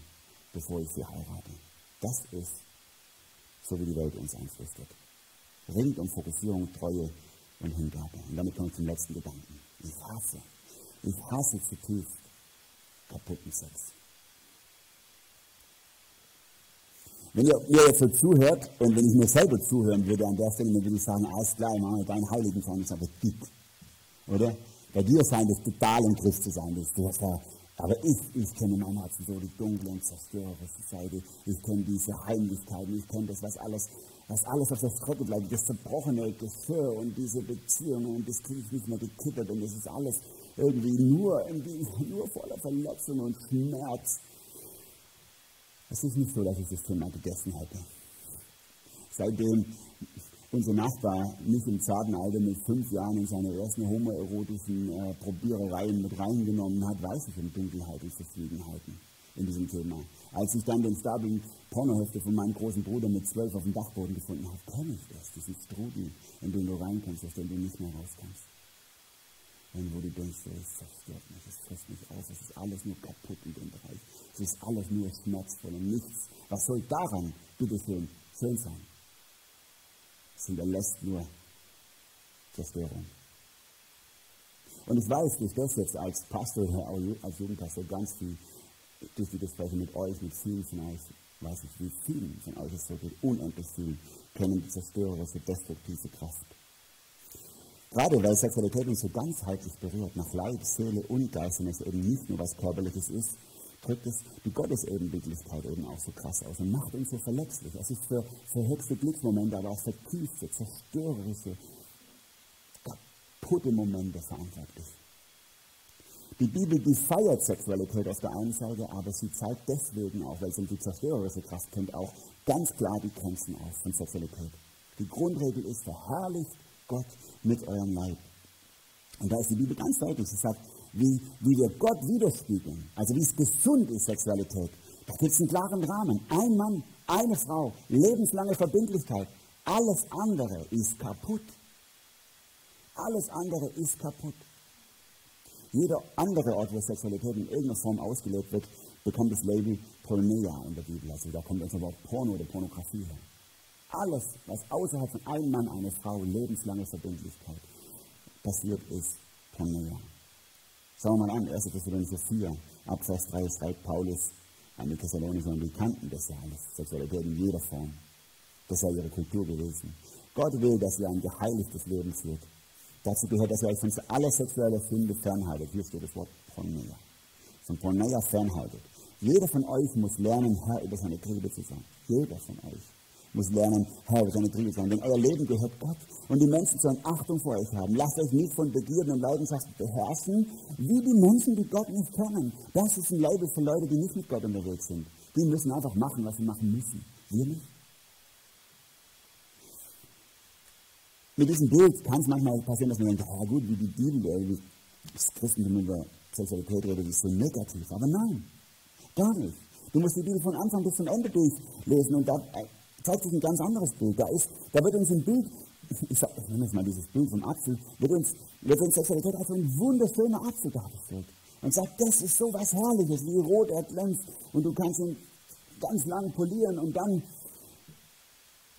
B: bevor ich sie heirate. Das ist so, wie die Welt uns einflüstert. Ringt um Fokussierung, Treue und Hingabe. Und damit komme ich zum letzten Gedanken. Ich hasse, ich hasse zutiefst kaputten Sex. Wenn ihr mir jetzt so zuhört und wenn ich mir selber zuhören würde an der Stelle, dann würde ich sagen, alles klar, Mann, dein Heiligen sein ist aber dick. Oder? Bei dir scheint es total im Griff zu sein. Das, das war, aber ich, ich kenne in meinem Herzen so die dunkle und zerstörerische Seite. Ich kenne diese Heimlichkeiten. Ich kenne das, was alles, was alles auf der Strecke bleibt. Das zerbrochene Geschirr und diese Beziehungen und das kriege ich nicht mehr gekippert und das ist alles irgendwie nur, irgendwie nur voller Verletzung und Schmerz. Es ist nicht so, dass ich das Thema gegessen hätte. Seitdem unser Nachbar mich im zarten Alter mit fünf Jahren in seine ersten homoerotischen äh, Probierereien mit reingenommen hat, weiß ich um Dunkelheit und Verschwiegenheiten in diesem Thema. Als ich dann den Stapel Pornohefte von meinem großen Bruder mit zwölf auf dem Dachboden gefunden habe, kenne ich das, diesen Strudel, in den du reinkommst, aus dem du nicht mehr rauskommst. Und wo du denkst, es zerstört mich, es frisst mich aus, es ist alles nur kaputt in dem Bereich. Es ist alles nur schmerzvoll und nichts. Was soll daran, bitteschön, schön sein? Es hinterlässt nur Zerstörung. Und ich weiß durch das jetzt als Pastor, als Jugendpastor ganz viel, durch die Gespräche mit euch, mit vielen von euch, weiß ich, wie vielen von euch es so geht, unendlich viel, kennen die zerstörerische, destruktive Kraft. Gerade weil Sexualität uns so ganzheitlich berührt, nach Leib, Seele und Geist, und es eben nicht nur was Körperliches ist, drückt es die Gottesebenbildlichkeit eben auch so krass aus und macht uns so verletzlich. Es ist für verhexte Glücksmomente, aber auch für tiefste, zerstörerische, kaputte Momente verantwortlich. Die Bibel, die feiert Sexualität auf der einen Seite, aber sie zeigt deswegen auch, weil sie die zerstörerische Kraft kennt, auch ganz klar die Grenzen auf von Sexualität. Die Grundregel ist, verherrlicht Gott mit eurem Leib. Und da ist die Bibel ganz deutlich. Sie sagt, wie, wie wir Gott widerspiegeln, also wie es gesund ist, Sexualität, da gibt es einen klaren Rahmen. Ein Mann, eine Frau, lebenslange Verbindlichkeit. Alles andere ist kaputt. Alles andere ist kaputt. Jeder andere Ort, wo Sexualität in irgendeiner Form ausgelebt wird, bekommt das Label Porneia in der Bibel. Also da kommt unser Wort Porno oder Pornografie her. Alles, was außerhalb von einem Mann, einer Frau, lebenslange Verbindlichkeit passiert, ist Porneia. Schauen wir mal an, 1. Thessalonicher 4, Abvers 3 schreibt Paulus an die Thessalonicher und die kannten das ja alles, Sexualität in jeder Form. Das sei ihre Kultur gewesen. Gott will, dass ihr ein geheiligtes Leben führt. Dazu gehört, dass ihr euch von aller sexueller Sünde fernhaltet. Hier steht das Wort Porneia. Von Porneia fernhaltet. Jeder von euch muss lernen, Herr über seine Triebe zu sein. Jeder von euch muss lernen, Herr seine Triebe zu sein. Denn euer Leben gehört Gott. Und die Menschen sollen Achtung vor euch haben. Lasst euch nicht von Begierden und Leidenschaften beherrschen, wie die Menschen, die Gott nicht kennen. Das ist ein Label für Leute, die nicht mit Gott unterwegs sind. Die müssen einfach machen, was sie machen müssen. Wir nicht. Mit diesem Bild kann es manchmal passieren, dass man denkt, ja gut, wie die Bibel, wie das Christentum über Sexualität redet, ist so negativ. Aber nein, gar nicht. Du musst die Bibel von Anfang bis zum Ende durchlesen und da zeigt sich ein ganz anderes Bild. Da, ist, da wird uns ein Bild, (laughs) ich, sag, ich nenne jetzt mal dieses Bild vom Apfel, wird uns, wird uns Sexualität als ein wunderschöner Apfel dargestellt. Und sagt, das ist so was Herrliches, wie rot er glänzt. Und du kannst ihn ganz lang polieren und dann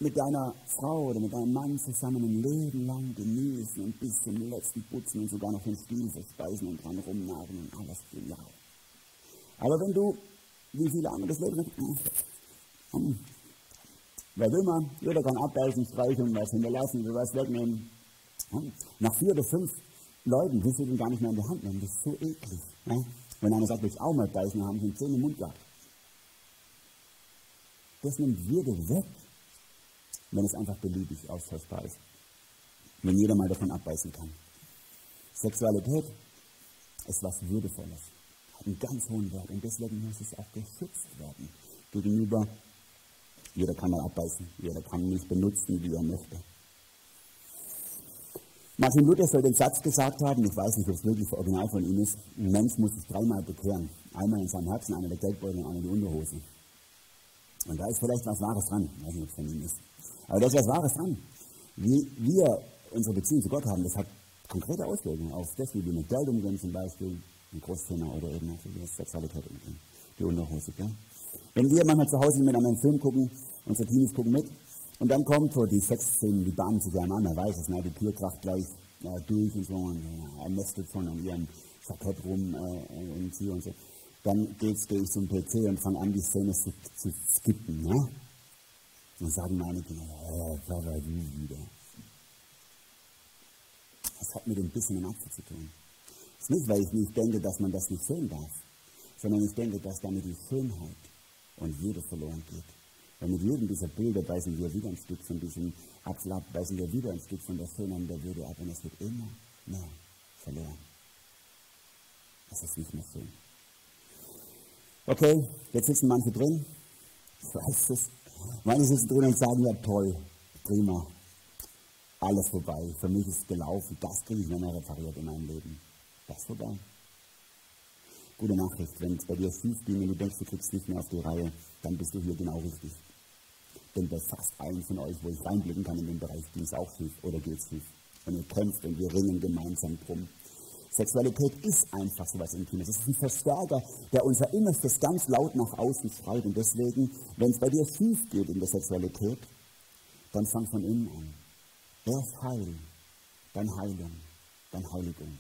B: mit deiner Frau oder mit deinem Mann zusammen ein Leben lang genießen und bis zum letzten putzen und sogar noch den Stiel verspeisen und dran rumnagen und alles genial. Aber wenn du, wie viele andere das Leben, Wer will man? Jeder kann abbeißen, streichen, was hinterlassen, was wegnehmen. Nach vier oder fünf Leuten willst du den gar nicht mehr in die Hand nehmen. Das ist so eklig. Ne? Wenn einer sagt, willst du auch mal beißen, haben sie einen Zähne im Mund gehabt. Das nimmt Würde weg, wenn es einfach beliebig austauschbar ist. Wenn jeder mal davon abbeißen kann. Sexualität ist was Würdevolles, hat einen ganz hohen Wert und deswegen muss es auch geschützt werden gegenüber. Jeder kann mal abbeißen, jeder kann mich benutzen, wie er möchte. Martin Luther soll den Satz gesagt haben, ich weiß nicht, ob es wirklich original von ihm ist, ein Mensch muss sich dreimal bekehren. Einmal in seinem Herzen, einmal der Geldbeutel und einmal die Unterhose. Und da ist vielleicht was Wahres dran, ich weiß nicht, ob es von ihm ist. Aber da ist was Wahres dran. Wie wir unsere Beziehung zu Gott haben, das hat konkrete Auswirkungen auf das, wie wir mit Geld umgehen zum Beispiel, ein Großthema oder eben auch wie wir Sexualität umgehen, die Unterhose. Gell? Wenn wir manchmal zu Hause miteinander einen Film gucken, unsere Teenies gucken mit, und dann kommt so die Sexszenen, die bahnen sich an, er weiß es, ne? die Tür kracht gleich ja, durch und so, und ja, er nestet schon an ihrem Jackett rum äh, und sie und so. Dann geht's, gehe ich zum PC und fange an, die Szene zu, zu skippen. Ne? Und sagen meine Kinder, oh, da war du wieder. Das hat mit dem Bissen im Apfel zu tun. Das ist nicht, weil ich nicht denke, dass man das nicht sehen darf, sondern ich denke, dass damit die Schönheit und Würde verloren geht. Weil mit jedem dieser Bilder beißen wir wieder ein Stück von diesem Apfel ab, beißen wir wieder ein Stück von der Schönheit der Würde ab und es wird immer mehr verloren. Das ist nicht mehr schön. Okay, jetzt sitzen manche drin, ich weiß es. Manche sitzen drin und sagen, ja toll, prima, alles vorbei. Für mich ist es gelaufen, das kriege ich nicht mehr repariert in meinem Leben. Das vorbei. Gute Nachricht, wenn es bei dir schief ging und du denkst, du kriegst nicht mehr auf die Reihe, dann bist du hier genau richtig. Denn bei fast allen von euch, wo ich reinblicken kann in den Bereich, ging es auch schief oder geht es schief. Und ihr kämpft und wir ringen gemeinsam drum. Sexualität ist einfach so was Intimes. Es ist ein Verstärker, der unser Innerstes ganz laut nach außen schreit. Und deswegen, wenn es bei dir schief geht in der Sexualität, dann fang von innen an. Erst Heil, dann Heilung, dann Heiligung.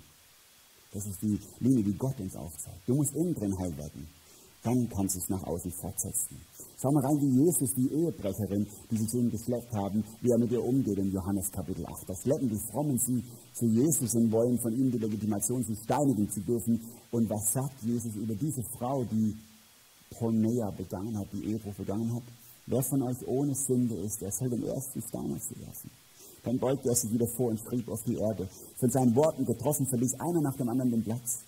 B: Das ist die Linie, die Gott uns aufzeigt. Du musst innen drin heil werden. Dann kannst du es nach außen fortsetzen. Schau mal rein, wie Jesus, die Ehebrecherin, die sie zu ihm geschleppt haben, wie er mit ihr umgeht in Johannes Kapitel 8. Da schleppen die Frommen sie zu Jesus und wollen von ihm die Legitimation, sie steinigen zu dürfen. Und was sagt Jesus über diese Frau, die Pornea begangen hat, die Ehebruch begangen hat? Wer von euch ohne Sünde ist, der soll den ersten Stein auf sie werfen. Dann beugte er sich wieder vor und schrieb auf die Erde. Von seinen Worten getroffen verließ einer nach dem anderen den Platz.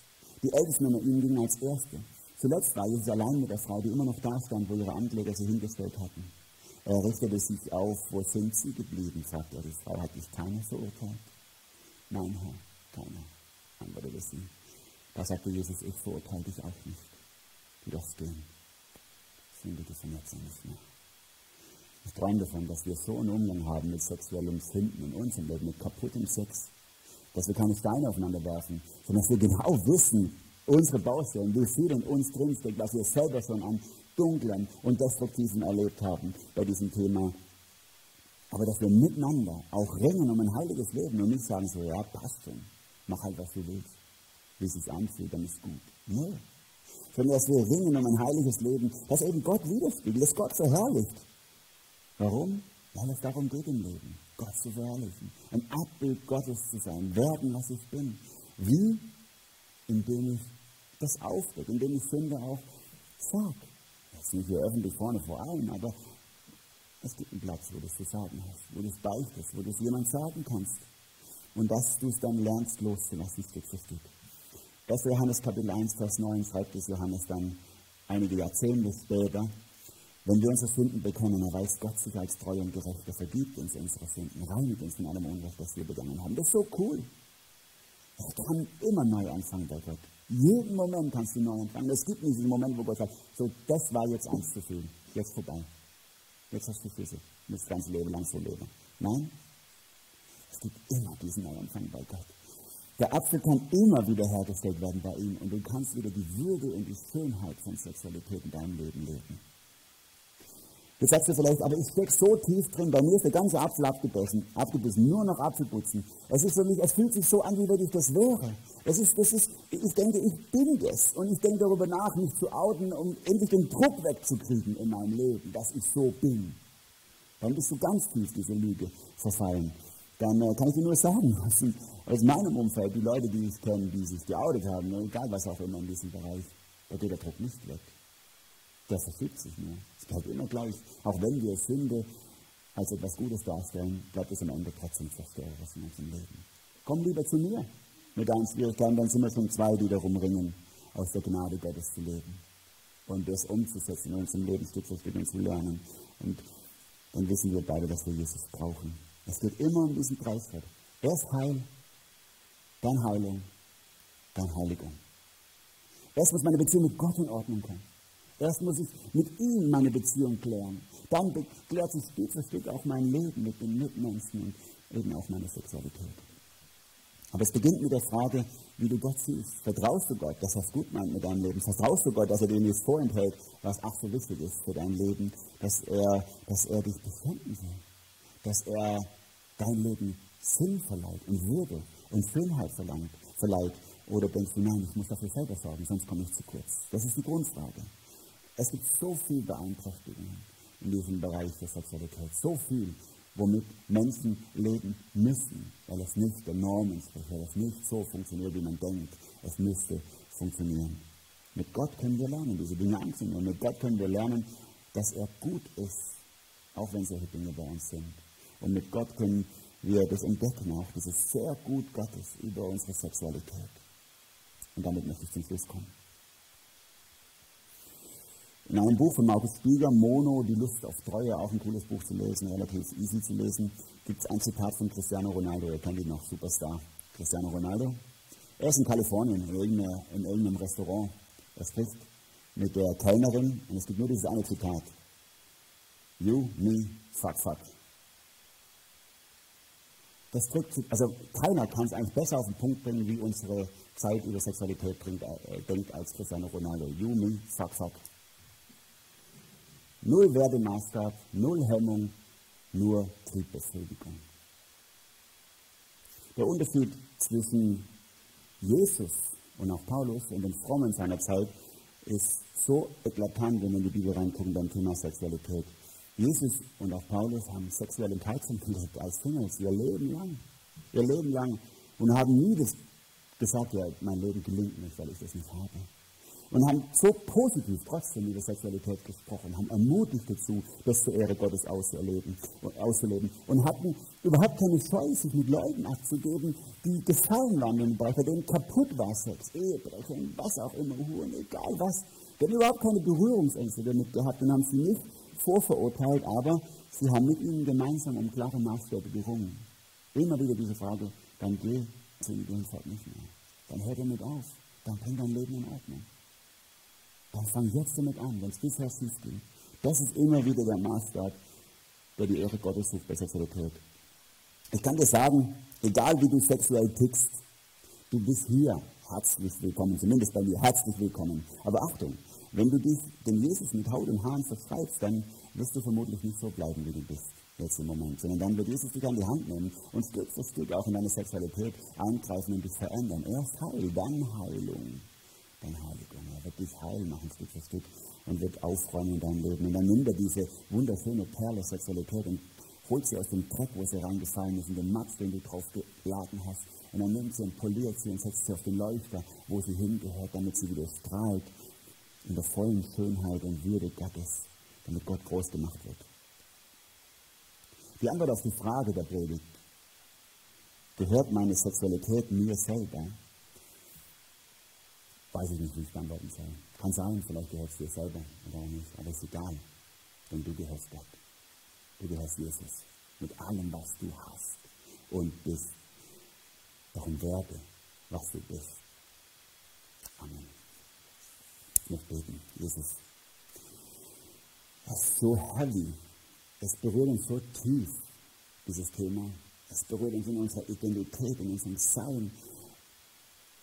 B: Die Ältesten unter ihnen gingen als Erste. Zuletzt war Jesus allein mit der Frau, die immer noch da stand, wo ihre Ankläger sie hingestellt hatten. Er richtete sich auf, wo sind sie geblieben, fragte er. Die Frau hat dich keiner verurteilt. Nein, Herr, keiner, antwortete sie. Da sagte Jesus, ich verurteile dich auch nicht. Du darfst gehen. Von jetzt an nicht mehr. Ich träume davon, dass wir so einen Umgang haben mit sexuellem Sünden in unserem Leben, mit kaputtem Sex, dass wir keine Steine aufeinander werfen, sondern dass wir genau wissen, unsere Baustellen, wie viel in uns drinsteckt, was wir selber schon an dunklen und destruktiven erlebt haben bei diesem Thema. Aber dass wir miteinander auch ringen um ein heiliges Leben und nicht sagen so, ja, passt schon, mach halt, was du willst. Wie es sich anfühlt, dann ist gut. Nee. Sondern dass wir ringen um ein heiliges Leben, das eben Gott widerspiegelt, das Gott verherrlicht. Warum? Weil es darum geht im Leben, Gott zu verherrlichen, ein Abbild Gottes zu sein, werden, was ich bin. Wie? Indem ich das aufdecke, indem ich Sünde auch sage. Jetzt nicht hier öffentlich vorne vor allen, aber es gibt einen Platz, wo du es zu sagen hast, wo du es beichtest, wo du es jemand sagen kannst. Und dass du es dann lernst loszulassen, Stück für Stück. 1. Johannes Kapitel 1, Vers 9 schreibt es Johannes dann einige Jahrzehnte später. Wenn wir unsere Sünden bekennen, erweist Gott sich als treu und gerecht. Er vergibt uns unsere Sünden, reinigt uns von allem Unrecht, das wir begangen haben. Das ist so cool. Ich kann immer neu anfangen bei Gott. Jeden Moment kannst du neu anfangen. Es gibt nicht diesen Moment, wo Gott sagt, so, das war jetzt eins zu viel. Jetzt vorbei. Jetzt hast du Füße. Du musst das ganze Leben lang so leben. Nein. Es gibt immer diesen Neuanfang bei Gott. Der Apfel kann immer wieder hergestellt werden bei ihm und du kannst wieder die Würde und die Schönheit von Sexualität in deinem Leben leben. Du sagst dir vielleicht, aber ich stecke so tief drin, bei mir ist der ganze Apfel abgebissen, abgebissen, nur noch Apfelputzen. Es ist für mich, es fühlt sich so an, wie wenn ich das wäre. Es ist, das ist, ich denke, ich bin das. Und ich denke darüber nach, mich zu outen, um endlich den Druck wegzukriegen in meinem Leben, dass ich so bin. Dann bist du ganz tief diese Lüge verfallen. Dann äh, kann ich dir nur sagen, (laughs) aus, aus meinem Umfeld, die Leute, die ich kenne, die sich geoutet haben, egal was auch immer in diesem Bereich, da geht der Druck nicht weg. Der verschiebt sich nur. Es bleibt immer gleich. Auch wenn wir Sünde als etwas Gutes darstellen, bleibt es am Ende trotzdem zerstörerisch in unserem Leben. Komm lieber zu mir mit deinen Schwierigkeiten, dann sind wir schon zwei, die darum ringen, aus der Gnade Gottes zu leben und das umzusetzen in unserem Leben Stück für Stück zu lernen. Und dann wissen wir beide, dass wir Jesus brauchen. Es geht immer um diesen Preiswert. Erst Heil, dann Heilung, dann Heiligung. Erst muss meine Beziehung mit Gott in Ordnung kommen. Erst muss ich mit ihm meine Beziehung klären. Dann klärt sich Stück für Stück auch mein Leben mit den Mitmenschen und eben auch meine Sexualität. Aber es beginnt mit der Frage, wie du Gott siehst. Vertraust du Gott, dass er es gut meint mit deinem Leben? Vertraust du Gott, dass er dir nichts vorenthält, was ach so wichtig ist für dein Leben? Dass er, dass er dich befinden will? Dass er dein Leben Sinn verleiht und Würde und Schönheit verlangt, verleiht? Oder denkst du, nein, ich muss dafür selber sorgen, sonst komme ich zu kurz? Das ist die Grundfrage. Es gibt so viele Beeinträchtigungen in diesem Bereich der Sexualität. So viel, womit Menschen leben müssen, weil es nicht der Norm entspricht, weil es nicht so funktioniert, wie man denkt. Es müsste funktionieren. Mit Gott können wir lernen, diese Dinge anzunehmen. Mit Gott können wir lernen, dass er gut ist, auch wenn solche Dinge bei uns sind. Und mit Gott können wir das entdecken, auch dieses sehr gut Gottes über unsere Sexualität. Und damit möchte ich zum Schluss kommen. In einem Buch von Markus Spieger, Mono, Die Lust auf Treue, auch ein cooles Buch zu lesen, relativ easy zu lesen, gibt es ein Zitat von Cristiano Ronaldo, ihr kennt ihn noch, Superstar. Cristiano Ronaldo. Er ist in Kalifornien, in in irgendeinem Restaurant. Er spricht mit der Kellnerin und es gibt nur dieses eine Zitat. You, me, fuck, fuck. Das drückt, also keiner kann es eigentlich besser auf den Punkt bringen, wie unsere Zeit über Sexualität bringt, äh, denkt als Cristiano Ronaldo. You, me, fuck, fuck. Null Werdemaßstab, null Hemmung, nur Triebbefriedigung. Der Unterschied zwischen Jesus und auch Paulus und den Frommen seiner Zeit ist so eklatant, wenn wir in die Bibel reingucken beim Thema Sexualität. Jesus und auch Paulus haben sexuelle Enthaltung gelebt als Singles ihr Leben lang. Ihr Leben lang. Und haben nie das gesagt, ja, mein Leben gelingt nicht, weil ich das nicht habe und haben so positiv trotzdem über Sexualität gesprochen, haben ermutigt dazu, das zur Ehre Gottes auszuleben, auszuleben und hatten überhaupt keine Scheu, sich mit Leuten abzugeben, die gefallen waren im bei denen kaputt war Sex, Ehebrecher, was auch immer, Huren, egal was. Die haben überhaupt keine Berührungsängste damit gehabt und haben sie nicht vorverurteilt, aber sie haben mit ihnen gemeinsam um klare Maßstäbe gerungen. Immer wieder diese Frage, dann geh zu ihm nicht mehr. Dann hört er mit auf. Dann bring dein Leben in Ordnung. Dann fang jetzt damit an, wenn es bisher schief ging. Das ist immer wieder der Maßstab, der die Ehre Gottes sucht bei Sexualität. Ich kann dir sagen, egal wie du sexuell tickst, du bist hier herzlich willkommen, zumindest bei mir herzlich willkommen. Aber Achtung, wenn du dich dem Jesus mit Haut und Haaren verschreibst, dann wirst du vermutlich nicht so bleiben, wie du bist jetzt im Moment, sondern dann wird Jesus dich an die Hand nehmen und Stück für Stück auch in deine Sexualität eingreifen und dich verändern. Erst Heil, dann Heilung deine Heiligung. Er wird dich heil machen, Stück für Stück, und wird aufräumen in deinem Leben. Und dann nimmt er diese wunderschöne Perle Sexualität und holt sie aus dem Dreck, wo sie reingefallen ist, in den Matsch, den du drauf geladen hast. Und dann nimmt sie und poliert sie und setzt sie auf den Leuchter, wo sie hingehört, damit sie wieder strahlt in der vollen Schönheit und Würde Gottes, damit Gott groß gemacht wird. Die Antwort auf die Frage der Predigt, gehört meine Sexualität mir selber? Weiß ich nicht, wie ich beantworten soll. Kann sein, vielleicht gehört es dir selber oder auch nicht, aber ist egal, denn du gehörst Gott. Du gehörst Jesus mit allem, was du hast und bist. Darum werde, was du bist. Amen. Ich möchte beten, Jesus. Es ist so heavy. Es berührt uns so tief, dieses Thema. Es berührt uns in unserer Identität, in unserem Sein,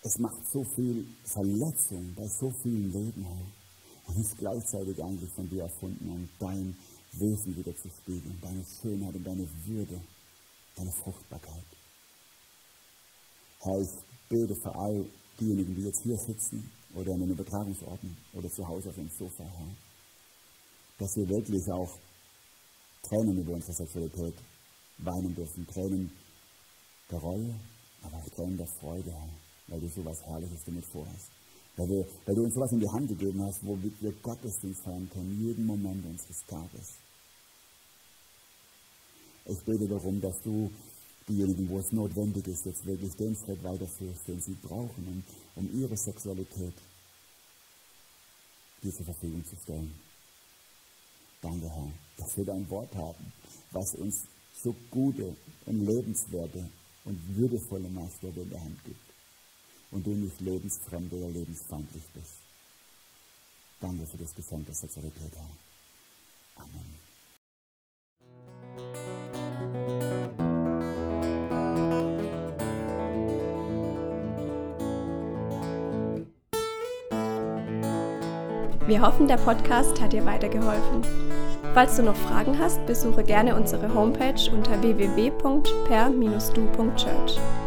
B: es macht so viel Verletzung bei so vielen Leben, Herr. Und ist gleichzeitig eigentlich von dir erfunden, um dein Wesen wieder zu spiegeln, deine Schönheit und deine Würde, deine Fruchtbarkeit. Herr, ich bete für all diejenigen, die jetzt hier sitzen oder in den Übertragungsorten oder zu Hause auf dem Sofa, Herr, dass wir wirklich auch Tränen über unsere Sexualität weinen dürfen. Tränen der Reue, aber auch Tränen der Freude, Herr weil du so was Herrliches damit vorhast. Weil, wir, weil du uns sowas in die Hand gegeben hast, womit wir Gottesdienst feiern können, jeden Moment unseres Tages. Ich bete darum, dass du diejenigen, wo es notwendig ist, jetzt wirklich den Schritt weiterführst, den sie brauchen, um, um ihre Sexualität dir zur Verfügung zu stellen. Danke, Herr, dass wir dein Wort haben, was uns so gute und lebenswerte und würdevolle Maßstäbe in der Hand gibt. Und du nicht lebensfremd oder lebensfeindlich bist. Danke für das Geschenk der Sexualität, Herr. Amen.
A: Wir hoffen, der Podcast hat dir weitergeholfen. Falls du noch Fragen hast, besuche gerne unsere Homepage unter www.per-du.church.